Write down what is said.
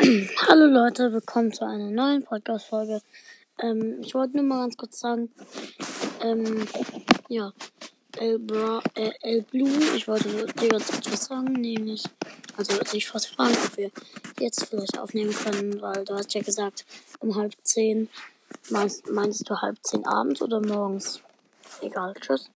Hallo Leute, willkommen zu einer neuen Podcast-Folge. Ähm, ich wollte nur mal ganz kurz sagen, ähm, ja, El, Bra äh, El Blue, ich wollte dir ganz kurz was sagen, nämlich, also dich was fragen, ob wir jetzt vielleicht aufnehmen können, weil du hast ja gesagt, um halb zehn, meinst, meinst du halb zehn abends oder morgens? Egal, tschüss.